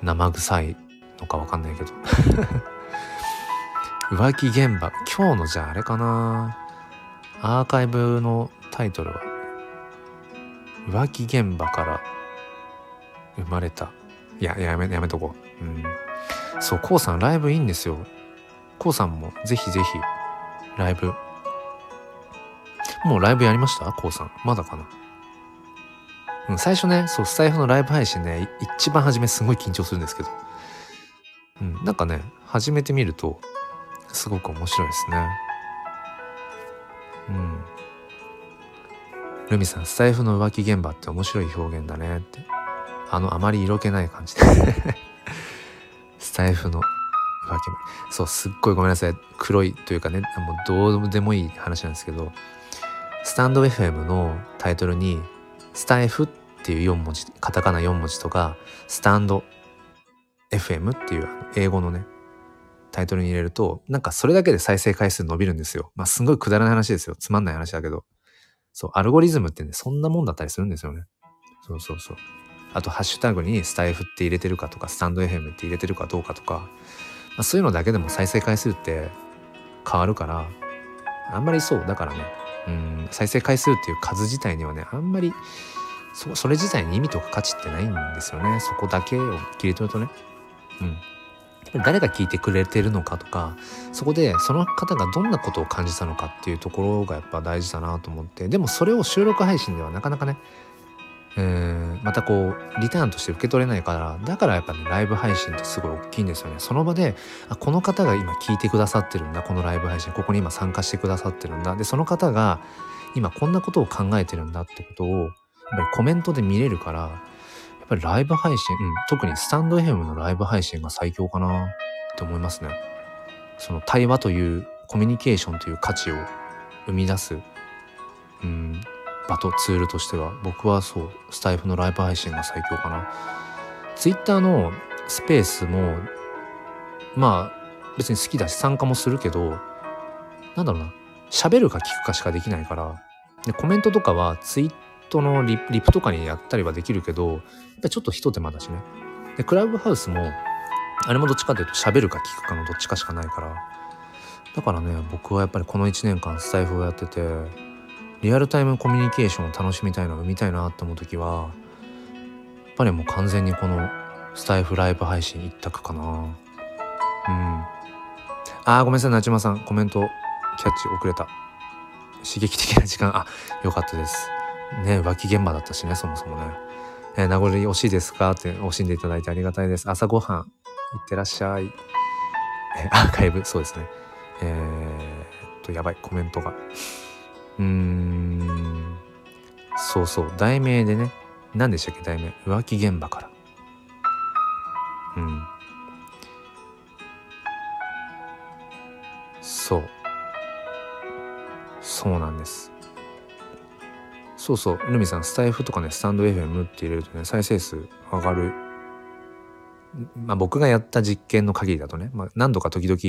生臭いのかわかんないけど。(laughs) 浮気現場、今日のじゃああれかなアーカイブのタイトルは、浮気現場から生まれた。いや、やめ、やめとこう。うん。そう、こうさんライブいいんですよ。こうさんもぜひぜひライブ。もうライブやりました？こうさん。まだかな？最初ね、そう、スタイフのライブ配信ね、一番初めすごい緊張するんですけど。うん、なんかね、始めてみると、すごく面白いですね。うん。ルミさん、スタイフの浮気現場って面白い表現だねって。あの、あまり色気ない感じで (laughs) スタイフの浮気そう、すっごいごめんなさい。黒いというかね、もうどうでもいい話なんですけど、スタンド FM のタイトルに、スタイフっていう4文字、カタカナ4文字とか、スタンド FM っていう英語のね、タイトルに入れると、なんかそれだけで再生回数伸びるんですよ。まあすごいくだらない話ですよ。つまんない話だけど。そう、アルゴリズムってね、そんなもんだったりするんですよね。そうそうそう。あとハッシュタグにスタイフって入れてるかとか、スタンド FM って入れてるかどうかとか、まあ、そういうのだけでも再生回数って変わるから、あんまりそう、だからね、うん、再生回数っていう数自体にはね、あんまり、そそれ自体に意味とか価値ってないんですよね。そこだけを切り取るとね。うん。誰が聞いてくれてるのかとかそこでその方がどんなことを感じたのかっていうところがやっぱ大事だなと思ってでもそれを収録配信ではなかなかねえー、またこうリターンとして受け取れないからだからやっぱねライブ配信ってすごい大きいんですよね。その場であこの方が今聞いてくださってるんだ。このライブ配信ここに今参加してくださってるんだ。でその方が今こんなことを考えてるんだってことをやっぱりコメントで見れるからやっぱりライブ配信、うん、特にスタンド FM のライブ配信が最強かなって思いますね。その対話というコミュニケーションという価値を生み出す。うん。場とツールとしては僕はそうスタイフのライブ配信が最強かな。ツイッターのスペースもまあ別に好きだし参加もするけどなんだろうな喋るか聞くかしかできないからでコメントとかはツイートのリリプとかにやったりはできるけどやっぱちょっと一手間だしね。でクラブハウスもあれもどっちかというと喋るか聞くかのどっちかしかないから。だからね僕はやっぱりこの1年間スタイフをやっててリアルタイムコミュニケーションを楽しみたいな生みたいなって思う時はやっぱりもう完全にこのスタイフライブ配信一択かな。うん。あーごめんなさい。なちまさんコメントキャッチ遅れた。刺激的な時間。あよかったです。ね浮気現場だったしねそもそもね。えー、名残惜しいですか？って惜しんでいただいてありがたいです。朝ごはんいってらっしゃい。えー、アーカイブそうですね。えー、っとやばいコメントが。うーん。そうそう。題名でね。何でしたっけ？題名。浮気現場から。うん。そう。そうなんです。そうそう。ルミさんスタイフとかねスタンド FM って入れるとね再生数上がる。まあ僕がやった実験の限りだとね、まあ、何度か時々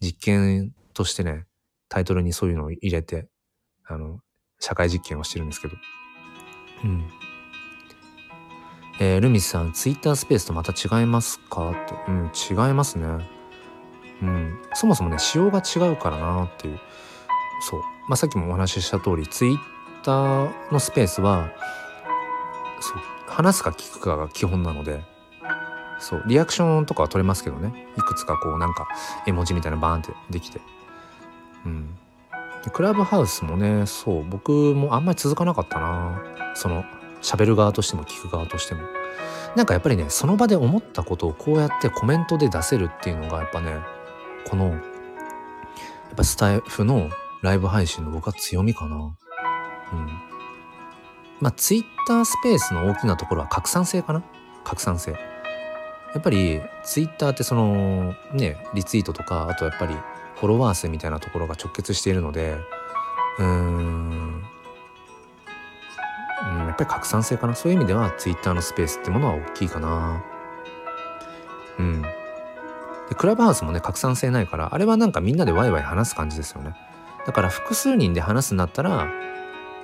実験としてねタイトルにそういうのを入れてあの社会実験をしてるんですけど。うん。えー、ルミスさんツイッタースペースとまた違いますか？って。うん違いますね。うん。そもそもね仕様が違うからなっていう。そう。まあさっきもお話しした通りツイッターのスペースはそう話すか聞くかが基本なのでそうリアクションとかは取れますけどね。いくつかこうなんか絵文字みたいなバーンってできて。うん。クラブハウスもねそう僕もあんまり続かなかったな。その喋る側としても聞く側としても。なんかやっぱりねその場で思ったことをこうやってコメントで出せるっていうのがやっぱねこのやっぱスタイフのライブ配信の僕は強みかな。うん。まあツイッタースペースの大きなところは拡散性かな。拡散性。やっぱりツイッターってそのねリツイートとかあとやっぱりフォロワー数みたいなところが直結しているのでうーん、やっぱり拡散性かな？そういう意味ではツイッターのスペースってものは大きいかな。うん。でクラブハウスもね拡散性ないからあれはなんかみんなでワイワイ話す感じですよね。だから複数人で話すんだったら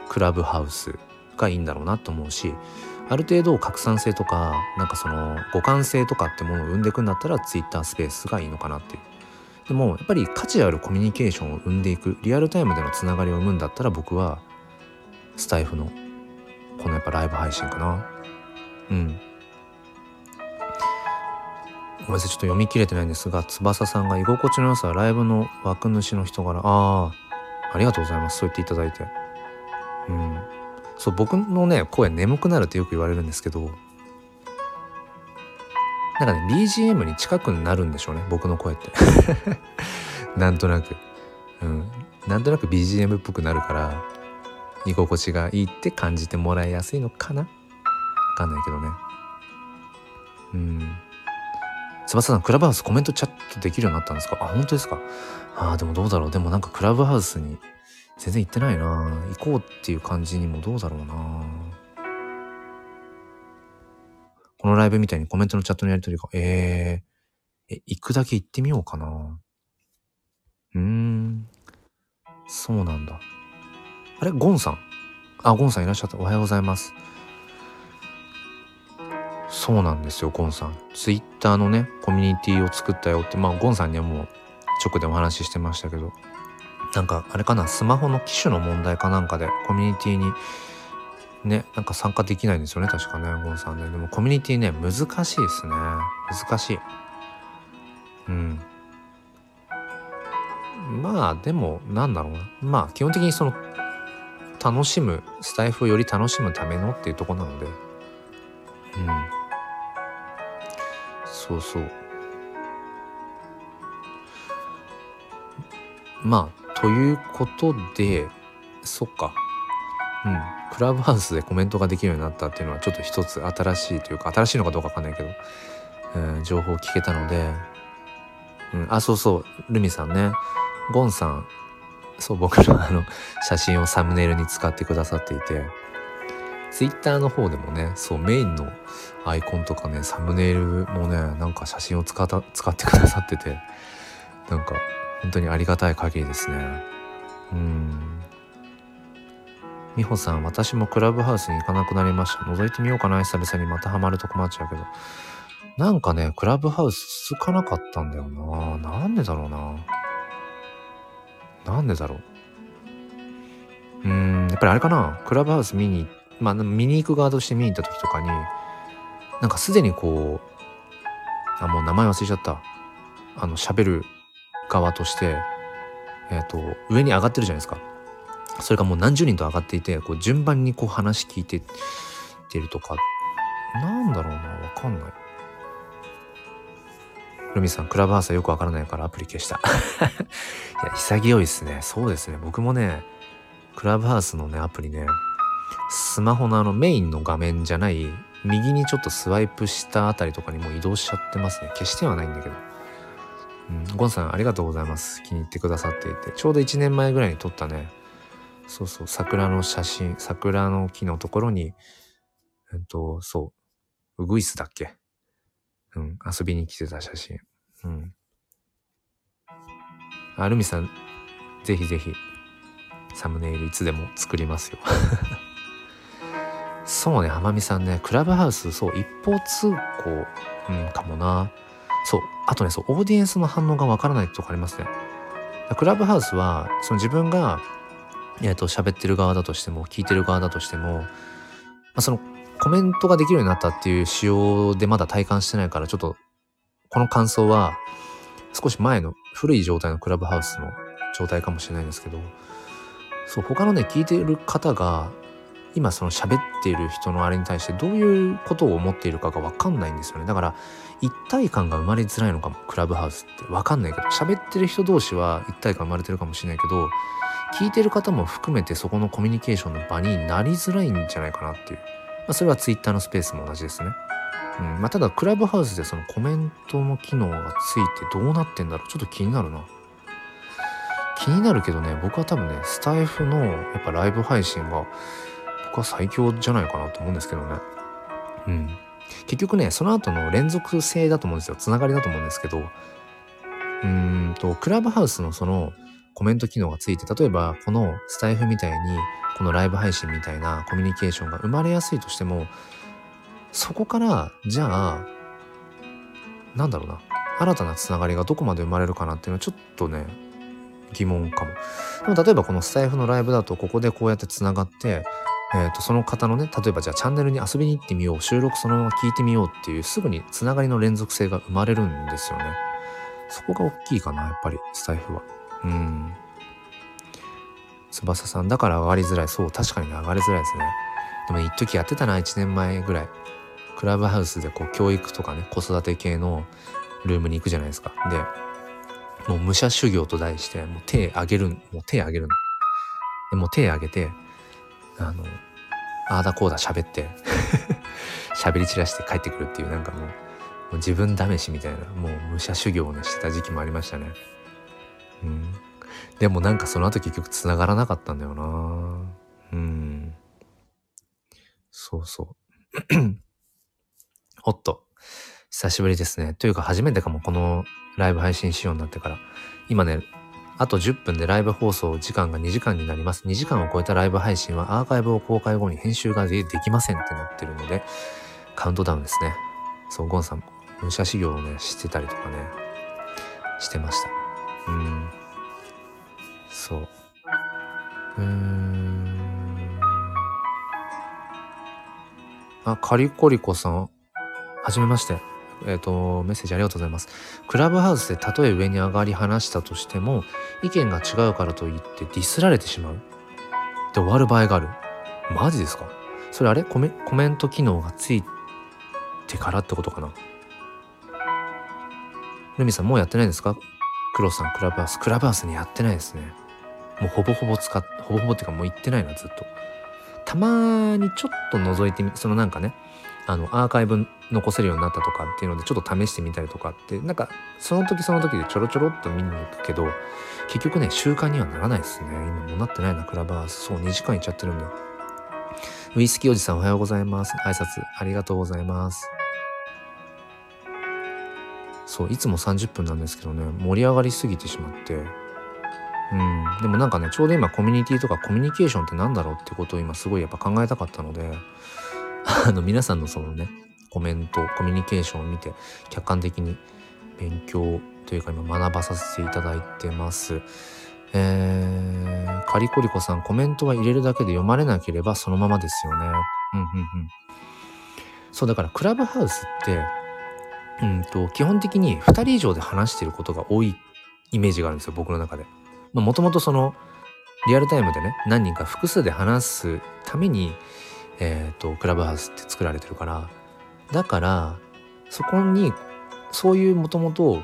クラブハウスがいいんだろうなと思うしある程度拡散性とかなんかその互換性とかってものを生んでいくんだったらツイッタースペースがいいのかなっていう。でもやっぱり価値あるコミュニケーションを生んでいくリアルタイムでのつながりを生むんだったら僕はスタイフのこのやっぱライブ配信かな。うん。ごめんなさいちょっと読み切れてないんですが翼さんが居心地の良さはライブの枠主の人柄ああありがとうございますそう言っていただいて。うん。そう僕のね声眠くなるってよく言われるんですけどなんかね BGM に近くなるんでしょうね僕の声って。(laughs) なんとなく。うん。なんとなく BGM っぽくなるから居心地がいいって感じてもらいやすいのかな？わかんないけどね。うん。翼さんクラブハウスコメントチャットできるようになったんですか？あ本当ですか？あーでもどうだろう。でもなんかクラブハウスに全然行ってないな。行こうっていう感じにもどうだろうな。このライブみたいにコメントのチャットのやり取りがえー、え行くだけ行ってみようかな。うーん。そうなんだ。あれ？ゴンさん？あゴンさんいらっしゃった。おはようございます。そうなんですよゴンさん。ツイッターのねコミュニティを作ったよって。まあゴンさんにはもう直でお話ししてましたけど。なんかあれかな？スマホの機種の問題かなんかでコミュニティにねなんか参加できないんですよね確かねゴンさんね。でもコミュニティね難しいですね。難しい。うん。まあでもなんだろうな。まあ基本的にその楽しむスタイフをより楽しむためのっていうとこなので。うん。そうそう。まあということでそっか。うん。クラブハウスでコメントができるようになったっていうのはちょっと一つ新しいというか新しいのかどうかわかんないけど、うん、情報を聞けたので、うん、あそうそうルミさんね。ゴンさんそう僕の (laughs) あの写真をサムネイルに使ってくださっていてツイッターの方でもねそうメインのアイコンとかねサムネイルもねなんか写真を使った使ってくださっててなんか本当にありがたい限りですね。うん。美穂さん私もクラブハウスに行かなくなりました。覗いてみようかな。久々にまたハマると困っちゃうけど。なんかねクラブハウス続かなかったんだよな。なんでだろうな。なんでだろう。うんやっぱりあれかな。クラブハウス見にまあ見に行く側として見に行った時とかになんかすでにこうあもう名前忘れちゃった。あの喋る側としてえっ、と上に上がってるじゃないですか。それがもう何十人と上がっていてこう順番にこう話聞いてってるとかなんだろうなわかんない。ルミさんクラブハウスはよくわからないからアプリ消した。(laughs) いや潔いですね。そうですね。僕もねクラブハウスのねアプリねスマホのあのメインの画面じゃない右にちょっとスワイプしたあたりとかにもう移動しちゃってますね。消してはないんだけど。うん。ゴンさんありがとうございます。気に入ってくださっていて。ちょうど1年前ぐらいに撮ったねそうそう桜の写真桜の木のところにえっとそうウグイスだっけ？うん遊びに来てた写真。うん。あルミさんぜひぜひサムネイルいつでも作りますよ。(laughs) そうね浜美さんねクラブハウスそう一方通行うんかもな。そうあとねそうオーディエンスの反応がわからないとかありますね。クラブハウスはその自分がえっと喋ってる側だとしても聞いてる側だとしても、まあ、そのコメントができるようになったっていう仕様でまだ体感してないからちょっとこの感想は少し前の古い状態のクラブハウスの状態かもしれないんですけどそう他のね聞いてる方が今その喋っている人のあれに対してどういうことを思っているかが分かんないんですよね。だから一体感が生まれづらいのかもクラブハウスって。分かんないけど喋ってる人同士は一体感生まれてるかもしれないけど聞いてる方も含めてそこのコミュニケーションの場になりづらいんじゃないかなっていう、まあ、それはツイッターのスペースも同じですね。うんまあ、ただクラブハウスでそのコメントの機能がついてどうなってんだろうちょっと気になるな。気になるけどね僕は多分ねスタイフのやっぱライブ配信が僕は最強じゃないかなと思うんですけどね。うん。結局ねその後の連続性だと思うんですよつながりだと思うんですけどうーんとクラブハウスのそのコメント機能がついて例えばこのスタイフみたいにこのライブ配信みたいなコミュニケーションが生まれやすいとしてもそこからじゃあなんだろうな新たなつながりがどこまで生まれるかなっていうのはちょっとね疑問かも。でも例えばこのスタイフのライブだとここでこうやってつながってえー、とその方のね例えばじゃあチャンネルに遊びに行ってみよう収録そのまま聞いてみようっていうすぐにつながりの連続性が生まれるんですよねそこが大きいかなやっぱりスタイフはうん。翼さんだから上がりづらい。そう確かに上がりづらいですね。でも一時やってたな1年前ぐらい。クラブハウスでこう教育とかね子育て系のルームに行くじゃないですか。でもう武者修行と題してもう手あげるもう手あげるの。でもう手あげてあの、ああだこうだ喋って (laughs) 喋り散らして帰ってくるっていうなんかもう、もう自分試しみたいな、もう武者修行をね、してた時期もありましたね。うん。でもなんかその後結局繋がらなかったんだよなうん。そうそう。(coughs) おっと。久しぶりですね。というか初めてかも、このライブ配信しようになってから。今ね、あと10分でライブ放送時間が2時間になります。2時間を超えたライブ配信はアーカイブを公開後に編集ができませんってなってるので、カウントダウンですね。そう、ゴンさん、武者修行をね、してたりとかね、してました。うん。そう。うん。あ、カリコリコさん、はじめまして。えっ、ー、と、メッセージありがとうございます。クラブハウスでたとえ上に上がり話したとしても、意見が違うからといってディスられてしまう。で終わる場合がある。マジですか？それあれ？コメコメント機能がついてからってことかな？ルミさんもうやってないですか？クロさんクラブハウス。クラブハウスにやってないですね。もうほぼほぼ使っ、ほぼほぼっていうかもう行ってないな、ずっと。たまにちょっと覗いてみ、そのなんかね、あのアーカイブ残せるようになったとかっていうのでちょっと試してみたりとかってなんかその時その時でちょろちょろっと見に行くけど結局ね習慣にはならないですね今もうなってないなクラブハウスそう2時間いっちゃってるんだウイスキーおじさんおはようございます。挨拶ありがとうございます。そう、いつも30分なんですけどね、盛り上がりすぎてしまって。うん。でもなんかね、ちょうど今コミュニティとかコミュニケーションってなんだろうってことを今すごいやっぱ考えたかったので、(laughs) あの皆さんのそのね、コメント、コミュニケーションを見て客観的に勉強というか今学ばさせていただいてます。えー、カリコリコさん、コメントは入れるだけで読まれなければそのままですよね。うんうんうん。そう、だからクラブハウスって、うんと、基本的に2人以上で話してることが多いイメージがあるんですよ、僕の中で。もともとその、リアルタイムでね、何人か複数で話すために、えっ、と、クラブハウスって作られてるから、だから、そこに、そういうもともと、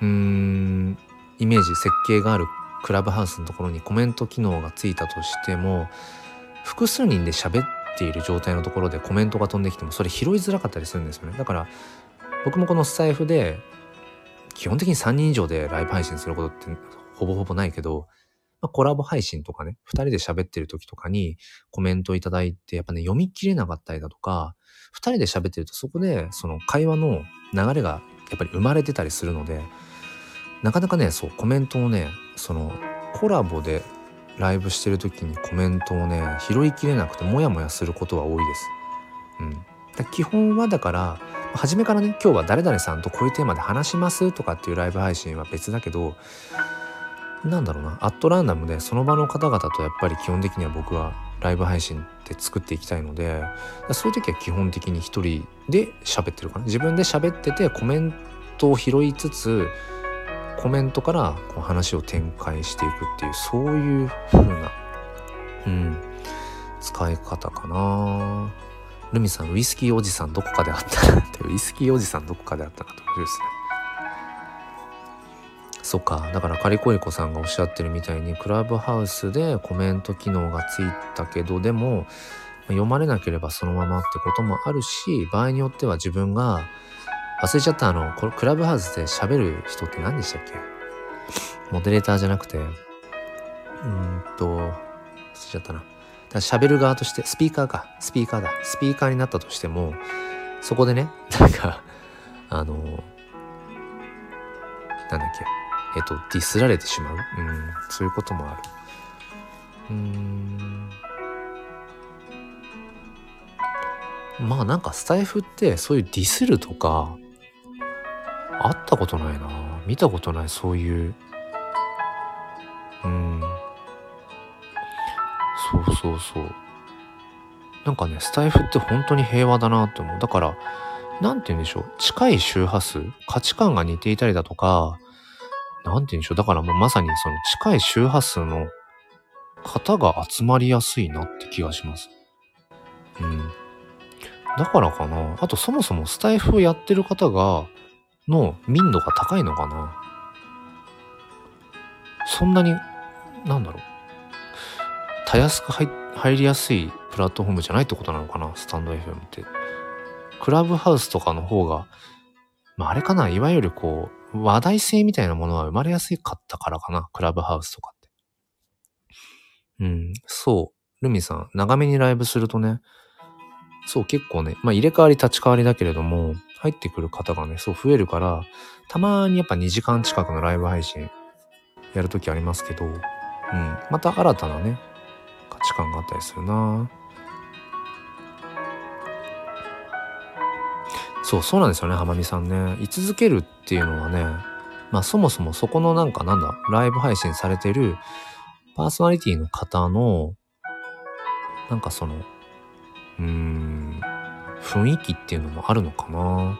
うん、イメージ、設計があるクラブハウスのところにコメント機能がついたとしても複数人で喋っている状態のところでコメントが飛んできてもそれ拾いづらかったりするんですよねだから僕もこのスタイフで基本的に3人以上でライブ配信することってほぼほぼないけど、まあ、コラボ配信とかね2人で喋ってる時とかにコメントいただいてやっぱね読み切れなかったりだとか2人で喋ってるとそこでその会話の流れがやっぱり生まれてたりするのでなかなかねそうコメントをねそのコラボでライブしてる時にコメントをね拾いきれなくてモヤモヤすることは多いです。うん、基本はだから初めからね今日は誰々さんとこういうテーマで話しますとかっていうライブ配信は別だけどなんだろうなアットランダムでその場の方々とやっぱり基本的には僕はライブ配信って作っていきたいのでそういう時は基本的に一人で喋ってるから自分で喋っててコメントを拾いつつコメントからこう話を展開していくっていうそういう風な、うん、使い方かな。ルミさんウイスキーおじさんどこかであったなって。ウイスキーおじさんどこかであったなというですねそっかだからカリコリコさんがおっしゃってるみたいにクラブハウスでコメント機能がついたけどでも読まれなければそのままってこともあるし場合によっては自分が忘れちゃったあのこれクラブハウスで喋る人って何でしたっけ？モデレーターじゃなくてうんと忘れちゃったな。喋る側としてスピーカーか。スピーカーだ。スピーカーになったとしてもそこでね (laughs) なんかあのなんだっけ。えっとディスられてしまう。うん。そういうこともある。うん。まあなんかスタイフってそういうディスるとか会ったことないな。見たことないそういう。うん。そうそうそう。なんかねスタイフって本当に平和だなって思う。だからなんて言うんでしょう。近い周波数価値観が似ていたりだとかなんて言うんでしょう。だからもうまさにその近い周波数の方が集まりやすいなって気がします。うん。だからかな。あとそもそもスタイフをやってる方がの民度が高いのかな。そんなになんだろう。たやすく入りやすいプラットフォームじゃないってことなのかな？スタンド FM って。クラブハウスとかの方がまああれかな？いわゆるこう話題性みたいなものは生まれやすかったからかな？クラブハウスとかって。うん。そう。ルミさん長めにライブするとね。そう結構ねまあ入れ替わり立ち替わりだけれども入ってくる方がね、そう増えるから、たまにやっぱ2時間近くのライブ配信やるときありますけど、うん。また新たなね、価値観があったりするなそう、そうなんですよね、浜美さんね。居続けるっていうのはね、まあそもそもそこのなんかなんだ、ライブ配信されてるパーソナリティの方の、なんかその、うーん、雰囲気っていうのもあるのかな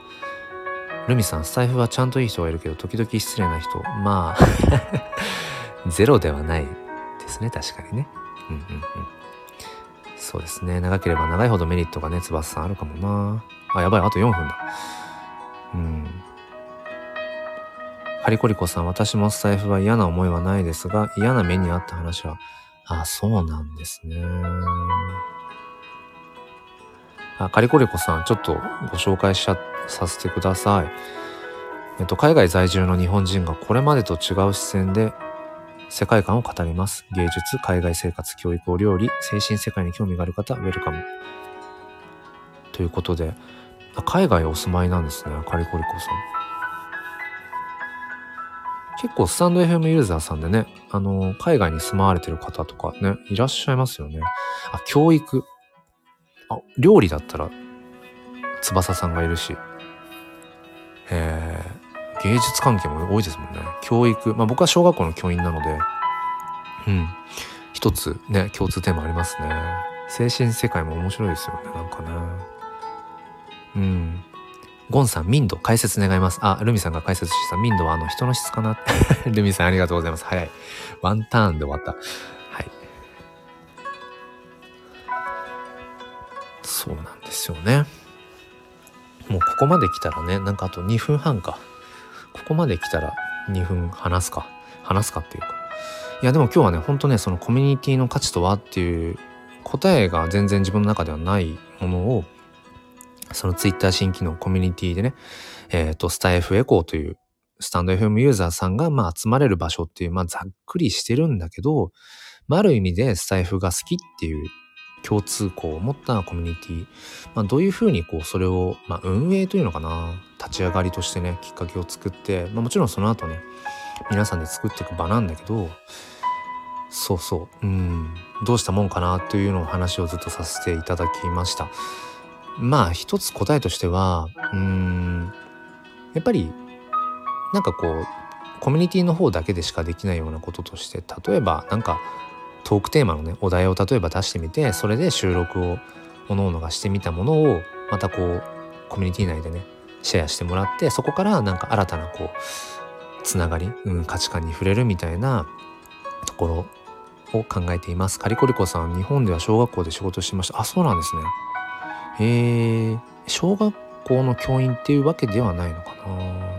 ルミさん、スタイフはちゃんといい人がいるけど、時々失礼な人。まあ、(laughs) ゼロではないですね、確かにね。うんうん。そうですね。長ければ長いほどメリットがね、翼さんあるかもな。あ、やばい、あと4分だ。うん。カリコリコさん、私もスタイフは嫌な思いはないですが、嫌な目にあった話は、あ、そうなんですね。あカリコリコさん、ちょっとご紹介しさせてください。えっと、海外在住の日本人がこれまでと違う視線で世界観を語ります。芸術、海外生活、教育、お料理、精神世界に興味がある方、ウェルカム。ということで、海外お住まいなんですね、カリコリコさん。結構スタンド FM ユーザーさんでね、あの、海外に住まわれてる方とかね、いらっしゃいますよね。あ、教育。あ、料理だったら、翼さんがいるし、えー、芸術関係も多いですもんね。教育。まあ僕は小学校の教員なので、うん。一つね、共通点もありますね。精神世界も面白いですよね、なんかね。うん。ゴンさん、民度解説願います。あ、ルミさんが解説した民度はあの人の質かな (laughs) ルミさんありがとうございます。早い。ワンターンで終わった。はい。そうなんですよね。もうここまで来たらね、なんかあと2分半か。ここまで来たら2分話すか。話すかっていうか。いやでも今日はね、ほんとね、そのコミュニティの価値とはっていう答えが全然自分の中ではないものをそのツイッター新機能コミュニティでね、えっ、ー、と、スタイフエコーというスタンド FM ユーザーさんがまあ集まれる場所っていう、まあざっくりしてるんだけど、まあある意味でスタイフが好きっていう共通項を持ったコミュニティ、まあ、どういうふうにこうそれを、まあ、運営というのかな。立ち上がりとしてねきっかけを作って、まあ、もちろんその後ね皆さんで作っていく場なんだけど。そうそう。うん。どうしたもんかなというのを話をずっとさせていただきました。まあ一つ答えとしてはうん。やっぱりなんかこうコミュニティの方だけでしかできないようなこととして例えばなんかトークテーマのねお題を例えば出してみてそれで収録を各々がしてみたものをまたこうコミュニティ内でねシェアしてもらってそこからなんか新たなこうつながり、うん、価値観に触れるみたいなところを考えています。カリコリコさん日本では小学校で仕事してました。あそうなんですね。へえ、小学校の教員っていうわけではないのかな。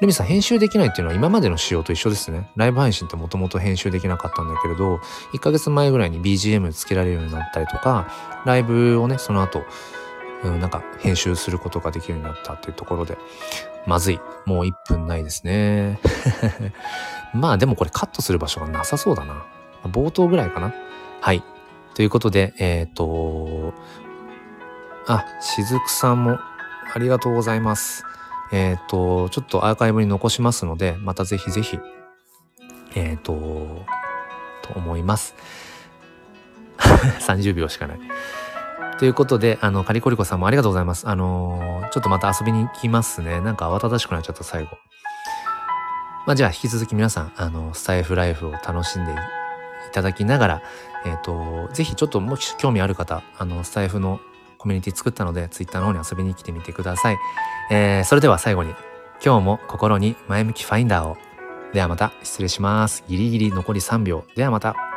レミさん編集できないっていうのは今までの仕様と一緒ですね。ライブ配信ってもともと編集できなかったんだけれど、1ヶ月前ぐらいに BGM つけられるようになったりとか、ライブをね、その後、うん、なんか編集することができるようになったっていうところで、まずい。もう1分ないですね。(laughs) まあでもこれカットする場所がなさそうだな。冒頭ぐらいかな。はい。ということで、えっ、ー、と、あ、しずくさんもありがとうございます。えっ、ー、と、ちょっとアーカイブに残しますので、またぜひぜひ、えっ、ー、と、と思います。(laughs) 30秒しかない。ということで、あの、カリコリコさんもありがとうございます。あのー、ちょっとまた遊びに行きますね。なんか慌ただしくなっちゃった最後。まあ、じゃあ引き続き皆さん、あの、スタイフライフを楽しんでいただきながら、えっ、と、ぜひちょっともし興味ある方、あの、スタイフのコミュニティ作ったので、Twitter の方に遊びに来てみてください。えー、それでは最後に、今日も心に前向きファインダーを。ではまた失礼します。ギリギリ残り3秒。ではまた。